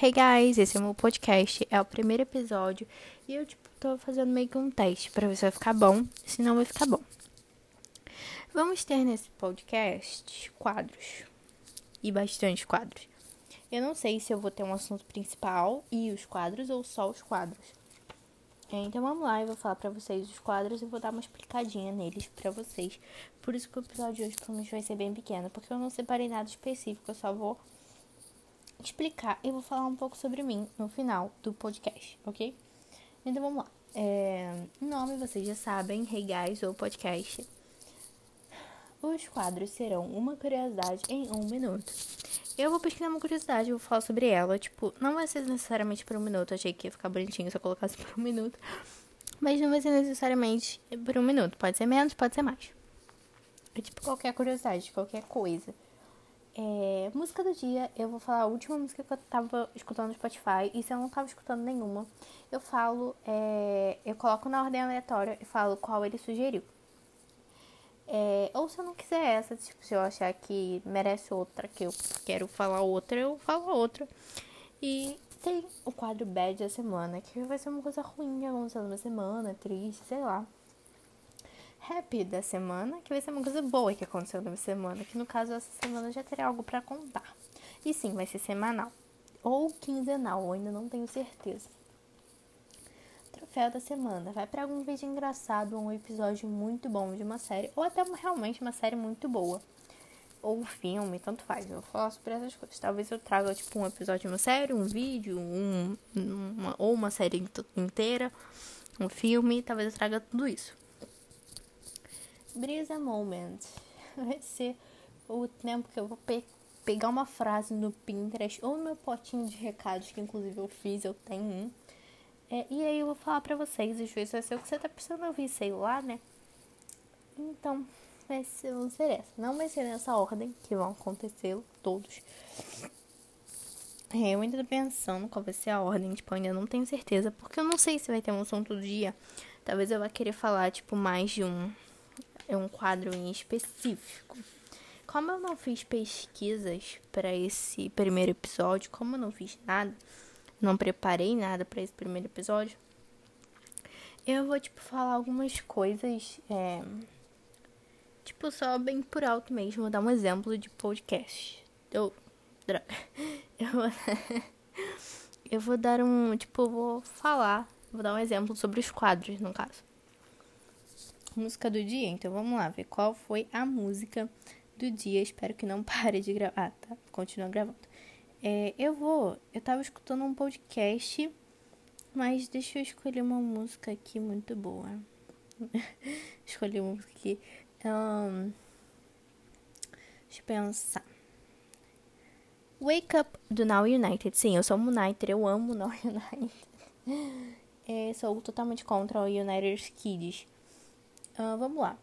Hey guys, esse é o meu podcast, é o primeiro episódio e eu tipo tô fazendo meio que um teste para ver se vai ficar bom, se não vai ficar bom. Vamos ter nesse podcast quadros e bastante quadros. Eu não sei se eu vou ter um assunto principal e os quadros ou só os quadros. Então vamos lá, eu vou falar para vocês os quadros e vou dar uma explicadinha neles para vocês. Por isso que o episódio de hoje provavelmente vai ser bem pequeno, porque eu não separei nada específico, eu só vou explicar e vou falar um pouco sobre mim no final do podcast, ok? Então vamos lá. É, nome vocês já sabem, Guys ou podcast. Os quadros serão uma curiosidade em um minuto. Eu vou pesquisar uma curiosidade, vou falar sobre ela. Tipo, não vai ser necessariamente por um minuto. Achei que ia ficar bonitinho se eu colocasse por um minuto. Mas não vai ser necessariamente por um minuto. Pode ser menos, pode ser mais. É tipo qualquer curiosidade, qualquer coisa. É, música do dia, eu vou falar a última música que eu tava escutando no Spotify. E se eu não tava escutando nenhuma, eu falo, é, eu coloco na ordem aleatória e falo qual ele sugeriu. É, ou se eu não quiser essa, tipo, se eu achar que merece outra, que eu quero falar outra, eu falo outra. E tem o quadro bad da semana, que vai ser uma coisa ruim que aconteceu numa semana, triste, sei lá happy da semana, que vai ser uma coisa boa que aconteceu na semana, que no caso essa semana já terei algo para contar. E sim, vai ser semanal ou quinzenal, eu ainda não tenho certeza. Troféu da semana vai para algum vídeo engraçado ou um episódio muito bom de uma série, ou até realmente uma série muito boa. Ou um filme, tanto faz. Eu falo sobre essas coisas. Talvez eu traga tipo um episódio de uma série, um vídeo, um, uma, ou uma série inteira, um filme. Talvez eu traga tudo isso. Brisa Moment vai ser o tempo que eu vou pe pegar uma frase no Pinterest ou no meu potinho de recados, que inclusive eu fiz, eu tenho um. É, e aí eu vou falar pra vocês, às vezes vai ser o que você tá precisando ouvir, sei lá, né? Então, vai ser, vão ser essa. Não vai ser nessa ordem que vão acontecer todos. É, eu ainda tô pensando qual vai ser a ordem, tipo, ainda não tenho certeza, porque eu não sei se vai ter um som todo dia. Talvez eu vá querer falar, tipo, mais de um é um quadro em específico. Como eu não fiz pesquisas para esse primeiro episódio, como eu não fiz nada, não preparei nada para esse primeiro episódio, eu vou tipo falar algumas coisas, é, tipo só bem por alto mesmo, vou dar um exemplo de podcast. Eu, eu, eu vou dar um, tipo, vou falar, vou dar um exemplo sobre os quadros, no caso música do dia. Então vamos lá ver qual foi a música do dia. Espero que não pare de gravar. Ah, tá. Continua gravando. É, eu vou. Eu tava escutando um podcast, mas deixa eu escolher uma música aqui muito boa. Escolhi uma música aqui. Um, deixa eu pensar. Wake Up do Now United. Sim, eu sou United, eu amo Now United. É, sou totalmente contra o United Kids. Uh, vamos lá.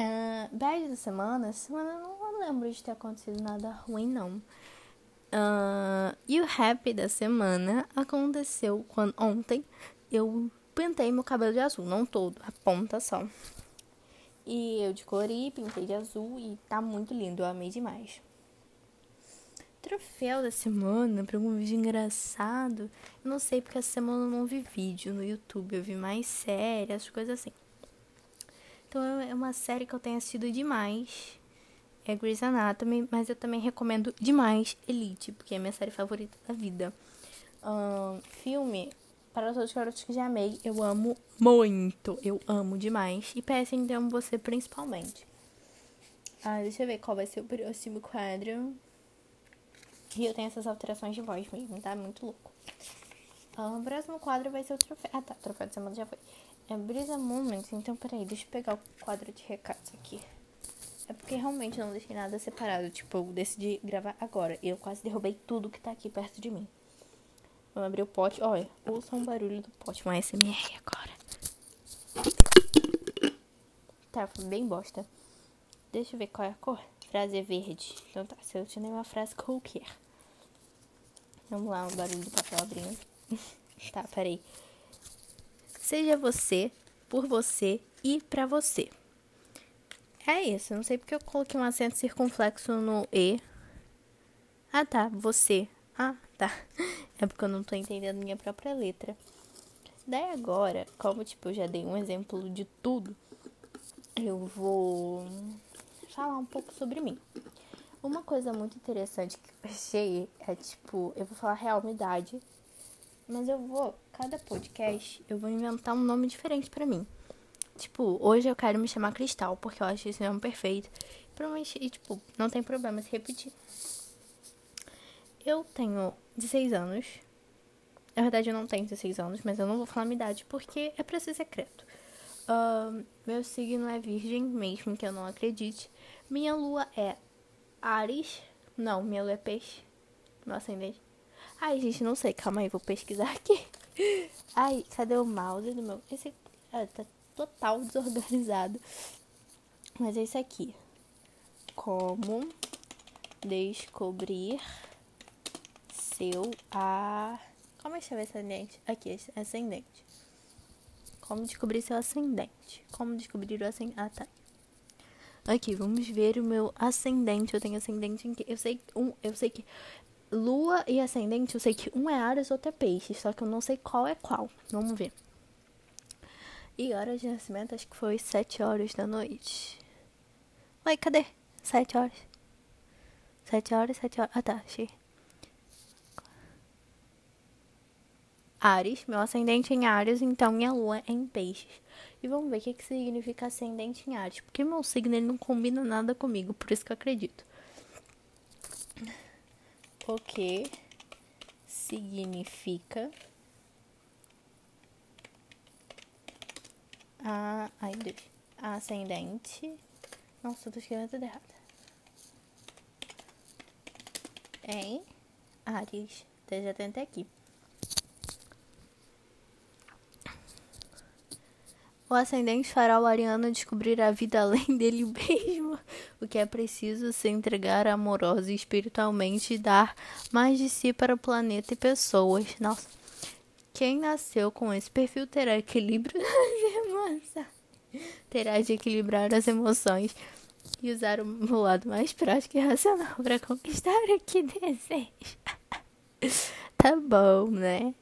Uh, bad da semana, semana eu não lembro de ter acontecido nada ruim, não. Uh, e o happy da semana aconteceu quando ontem eu pintei meu cabelo de azul, não todo, a ponta só. E eu decorei, pintei de azul e tá muito lindo, eu amei demais. Troféu da semana para algum vídeo engraçado. Eu não sei porque essa semana eu não vi vídeo no YouTube, eu vi mais séries, coisas assim. Então é uma série que eu tenho assistido demais. É Grey's Anatomy, mas eu também recomendo demais Elite, porque é minha série favorita da vida. Um, filme, para todos os garotos que já amei, eu amo muito. Eu amo demais. E peço então você principalmente. Ah, deixa eu ver qual vai ser o próximo quadro. E eu tenho essas alterações de voz mesmo, tá? Muito louco. Ah, o próximo quadro vai ser o troféu. Ah, tá. O troféu de semana já foi. É Brisa Moments. Então, peraí. Deixa eu pegar o quadro de recados aqui. É porque realmente não deixei nada separado. Tipo, eu decidi gravar agora. E eu quase derrubei tudo que tá aqui perto de mim. Vamos abrir o pote. Olha, ouça um barulho do pote. Um SMR agora. Tá, foi bem bosta. Deixa eu ver qual é a cor. Frase é verde. Então tá, selecionei uma frase qualquer. Vamos lá, o barulho do papel abrindo. tá, peraí. Seja você, por você e pra você. É isso, não sei porque eu coloquei um acento circunflexo no E. Ah tá, você. Ah, tá. É porque eu não tô entendendo minha própria letra. Daí agora, como tipo, eu já dei um exemplo de tudo, eu vou falar um pouco sobre mim. Uma coisa muito interessante que eu achei é tipo, eu vou falar real idade, mas eu vou, cada podcast, eu vou inventar um nome diferente para mim. Tipo, hoje eu quero me chamar Cristal, porque eu acho esse nome perfeito. Provavelmente, e, tipo, não tem problema se repetir. Eu tenho 16 anos. Na verdade, eu não tenho 16 anos, mas eu não vou falar minha idade porque é pra ser secreto. Uh, meu signo é virgem, mesmo que eu não acredite. Minha lua é Ares. Não, minha lua é peixe. Meu ascendente. Ai, gente, não sei. Calma aí, vou pesquisar aqui. Ai, cadê o mouse do meu? Esse ah, tá total desorganizado. Mas é isso aqui. Como descobrir seu a. Como é que chama ascendente? Aqui, ascendente. Como descobrir seu ascendente? Como descobrir o ascendente? Ah, tá. Aqui, vamos ver o meu ascendente. Eu tenho ascendente em que? Eu sei, um, eu sei que lua e ascendente, eu sei que um é Ares, outro é peixe, só que eu não sei qual é qual. Vamos ver. E horas de nascimento, acho que foi 7 horas da noite. Oi, cadê? 7 horas. 7 horas, 7 horas. Ah, tá, achei. Ares, meu ascendente em Ares, então minha lua é em peixes. E vamos ver o que, que significa ascendente em Ares. Porque meu signo ele não combina nada comigo, por isso que eu acredito. O que significa a, ai, Deus, ascendente. Nossa, eu tô escrevendo tudo errado. Em Ares. Já tentei aqui. O ascendente fará o ariano descobrir a vida além dele mesmo, o que é preciso se entregar amorosa e espiritualmente e dar mais de si para o planeta e pessoas. Nossa, quem nasceu com esse perfil terá equilíbrio nas emoções, terá de equilibrar as emoções e usar o lado mais prático e racional para conquistar o que deseja. tá bom, né?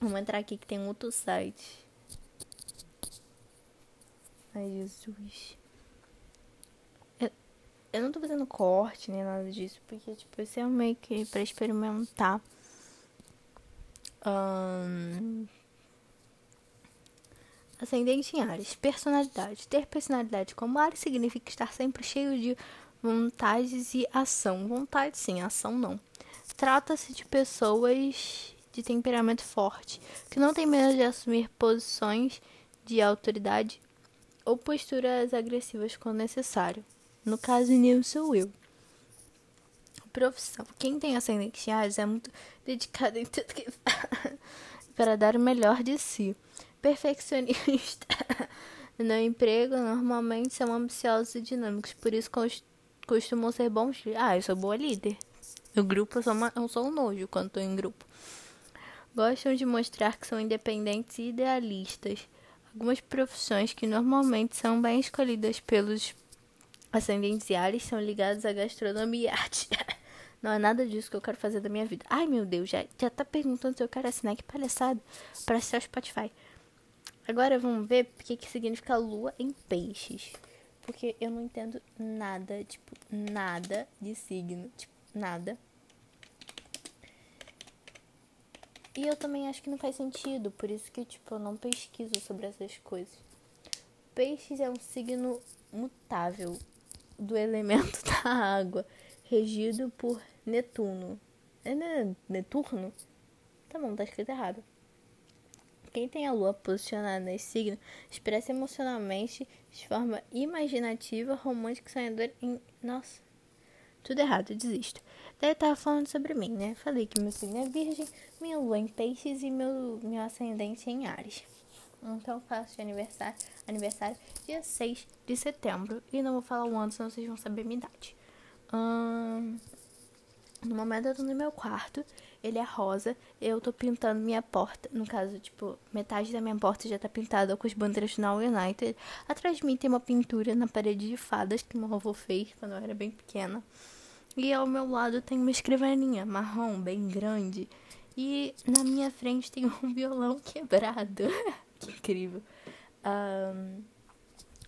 Vamos entrar aqui que tem outro site. Ai, Jesus. Eu, eu não tô fazendo corte nem nada disso, porque, tipo, esse é meio que pra experimentar. Um, ascendente em Ares. Personalidade. Ter personalidade como Ares significa estar sempre cheio de vontades e ação. Vontade sim, ação não. Trata-se de pessoas de temperamento forte, que não têm medo de assumir posições de autoridade ou posturas agressivas quando necessário. No caso, Neil sou eu. Profissão. Quem tem ascendente Ares é muito dedicado em tudo que para dar o melhor de si. Perfeccionista. No emprego, normalmente são ambiciosos e dinâmicos, por isso costumam ser bons. Ah, eu sou boa líder. No grupo eu sou, uma, eu sou um nojo quando estou em grupo. Gostam de mostrar que são independentes e idealistas Algumas profissões que normalmente são bem escolhidas pelos ascendentes Ares são ligadas à gastronomia e arte. Não é nada disso que eu quero fazer da minha vida. Ai, meu Deus, já, já tá perguntando se eu quero assinar. Que palhaçada. Para ser o Spotify. Agora vamos ver o que, que significa lua em peixes. Porque eu não entendo nada, tipo, nada de signo. Tipo, nada. E eu também acho que não faz sentido, por isso que, tipo, eu não pesquiso sobre essas coisas. Peixes é um signo mutável do elemento da água, regido por Netuno. É Neturno? Tá bom, tá escrito errado. Quem tem a lua posicionada nesse signo expressa emocionalmente de forma imaginativa, romântica e sonhadora em. Nossa, tudo errado, desisto. Daí eu tava falando sobre mim, né? Falei que meu signo é virgem, minha lua em peixes e meu, meu ascendente em Ares. Então faço de aniversário, aniversário dia 6 de setembro. E não vou falar o ano, senão vocês vão saber minha idade. Hum, no momento eu tô no meu quarto, ele é rosa, eu tô pintando minha porta. No caso, tipo, metade da minha porta já tá pintada com as bandeiras do United. Atrás de mim tem uma pintura na parede de fadas que meu avô fez quando eu era bem pequena. E ao meu lado tem uma escrivaninha marrom, bem grande. E na minha frente tem um violão quebrado. que incrível. Um,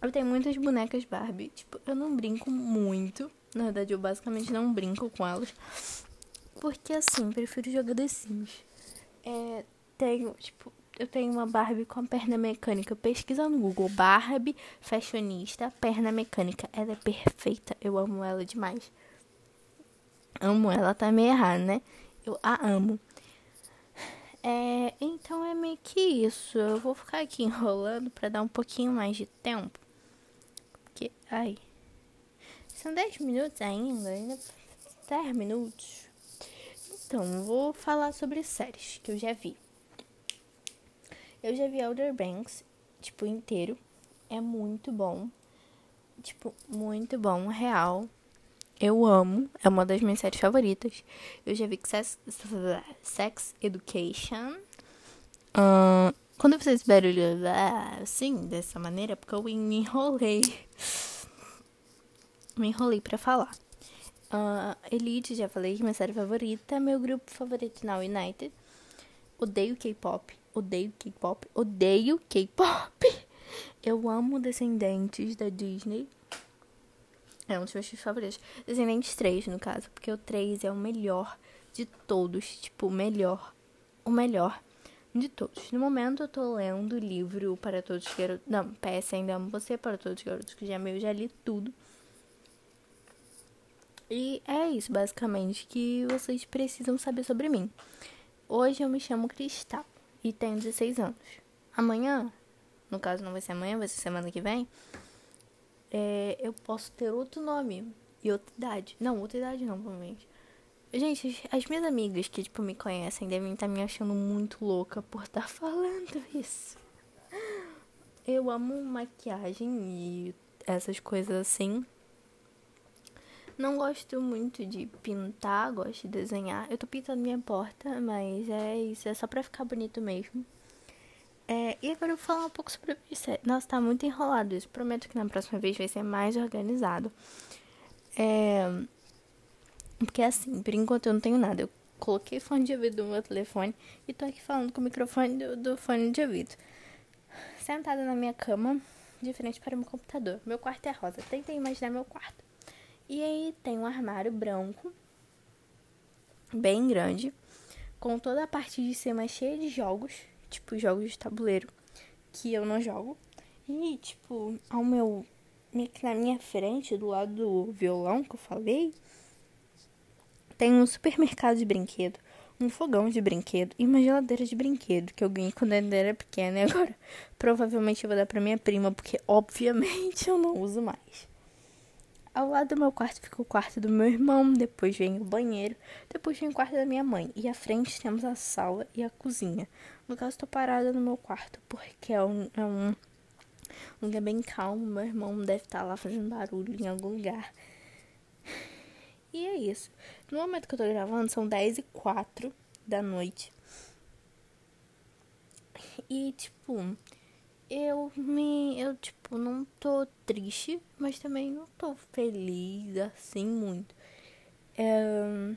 eu tenho muitas bonecas Barbie. Tipo, eu não brinco muito. Na verdade, eu basicamente não brinco com elas. Porque assim, prefiro jogar The Sims. É, tenho, tipo, eu tenho uma Barbie com a perna mecânica. Pesquisa no Google. Barbie fashionista, perna mecânica. Ela é perfeita. Eu amo ela demais. Amo ela, tá meio errado, né? Eu a amo. É, então é meio que isso. Eu vou ficar aqui enrolando para dar um pouquinho mais de tempo. Porque, ai. São 10 minutos ainda, ainda 10 minutos. Então, vou falar sobre séries que eu já vi. Eu já vi Outer Banks, tipo, inteiro. É muito bom. Tipo, muito bom, real. Eu amo, é uma das minhas séries favoritas. Eu já vi Sex, Sex Education. Uh, quando eu fiz esse barulho assim, dessa maneira, porque eu me enrolei. Me enrolei pra falar. Uh, Elite, já falei que minha série favorita. Meu grupo favorito na United. Odeio K-pop. Odeio K-pop. Odeio K-pop. Eu amo Descendentes da Disney. É um dos meus filmes favoritos. Descendentes 3, no caso. Porque o 3 é o melhor de todos. Tipo, o melhor. O melhor de todos. No momento eu tô lendo o livro Para Todos os Garotos. Não, PS Ainda Amo Você, Para Todos os Garotos que já meio já li tudo. E é isso, basicamente, que vocês precisam saber sobre mim. Hoje eu me chamo Cristal e tenho 16 anos. Amanhã, no caso não vai ser amanhã, vai ser semana que vem, é, eu posso ter outro nome e outra idade. Não, outra idade não, provavelmente. Gente, as minhas amigas que, tipo, me conhecem devem estar me achando muito louca por estar falando isso. Eu amo maquiagem e essas coisas assim. Não gosto muito de pintar, gosto de desenhar. Eu tô pintando minha porta, mas é isso, é só pra ficar bonito mesmo. É, e agora eu vou falar um pouco sobre isso. Nossa, tá muito enrolado isso. Prometo que na próxima vez vai ser mais organizado. É, porque assim, por enquanto eu não tenho nada. Eu coloquei fone de ouvido no meu telefone e tô aqui falando com o microfone do, do fone de ouvido. Sentada na minha cama, de frente para o meu computador. Meu quarto é rosa. Tentei imaginar meu quarto. E aí tem um armário branco, bem grande, com toda a parte de cima cheia de jogos tipo, jogos de tabuleiro que eu não jogo. E, tipo, ao meu. Na minha frente, do lado do violão que eu falei, tem um supermercado de brinquedo, um fogão de brinquedo e uma geladeira de brinquedo que eu ganhei quando eu era pequena. E agora, provavelmente, eu vou dar pra minha prima, porque, obviamente, eu não uso mais. Ao lado do meu quarto fica o quarto do meu irmão, depois vem o banheiro, depois vem o quarto da minha mãe. E à frente temos a sala e a cozinha. No caso, estou parada no meu quarto, porque é um, é um, lugar bem calmo. Meu irmão deve estar lá fazendo barulho em algum lugar. E é isso. No momento que eu tô gravando, são 10 e 4 da noite. E, tipo, eu me. Eu, tipo, não tô triste, mas também não tô feliz assim muito. É,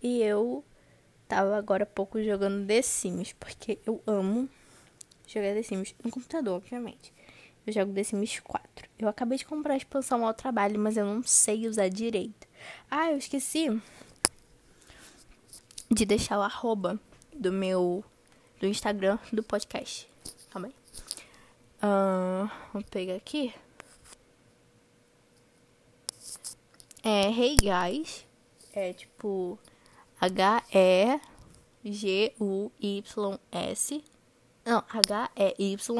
e eu Tava agora há pouco jogando The Sims, porque eu amo jogar The Sims no computador, obviamente. Eu jogo The Sims 4. Eu acabei de comprar a expansão ao trabalho, mas eu não sei usar direito. Ah, eu esqueci de deixar o arroba do meu do Instagram do podcast. Calma aí. Uh, vou pegar aqui. É Hey Guys. É tipo H-E-G-U-Y-S. Não, H-E-Y-G-U-Y-S.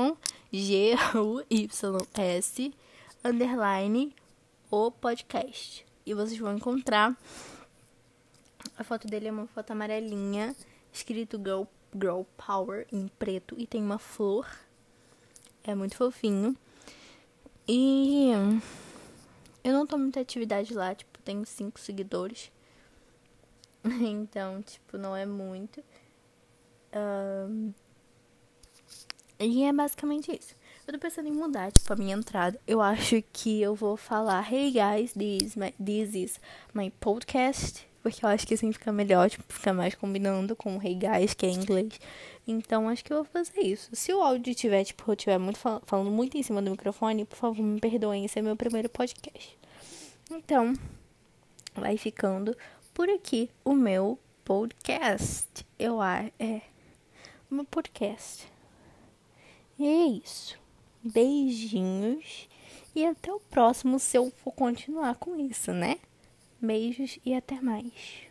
Underline o podcast. E vocês vão encontrar. A foto dele é uma foto amarelinha, escrito Girl, Girl Power em preto e tem uma flor. É muito fofinho. E eu não tô muita atividade lá, tipo, tenho cinco seguidores. então, tipo, não é muito. Um, e é basicamente isso. Eu tô pensando em mudar, tipo, a minha entrada. Eu acho que eu vou falar, hey guys, this, my, this is my podcast. Porque eu acho que assim fica melhor, tipo, fica mais combinando com hey guys, que é inglês. Então, acho que eu vou fazer isso. Se o áudio tiver, tipo, eu estiver muito fal falando muito em cima do microfone, por favor, me perdoem, esse é meu primeiro podcast. Então, vai ficando por aqui o meu podcast. Eu acho, é, o meu podcast. E é isso. Beijinhos. E até o próximo se eu for continuar com isso, né? Beijos e até mais.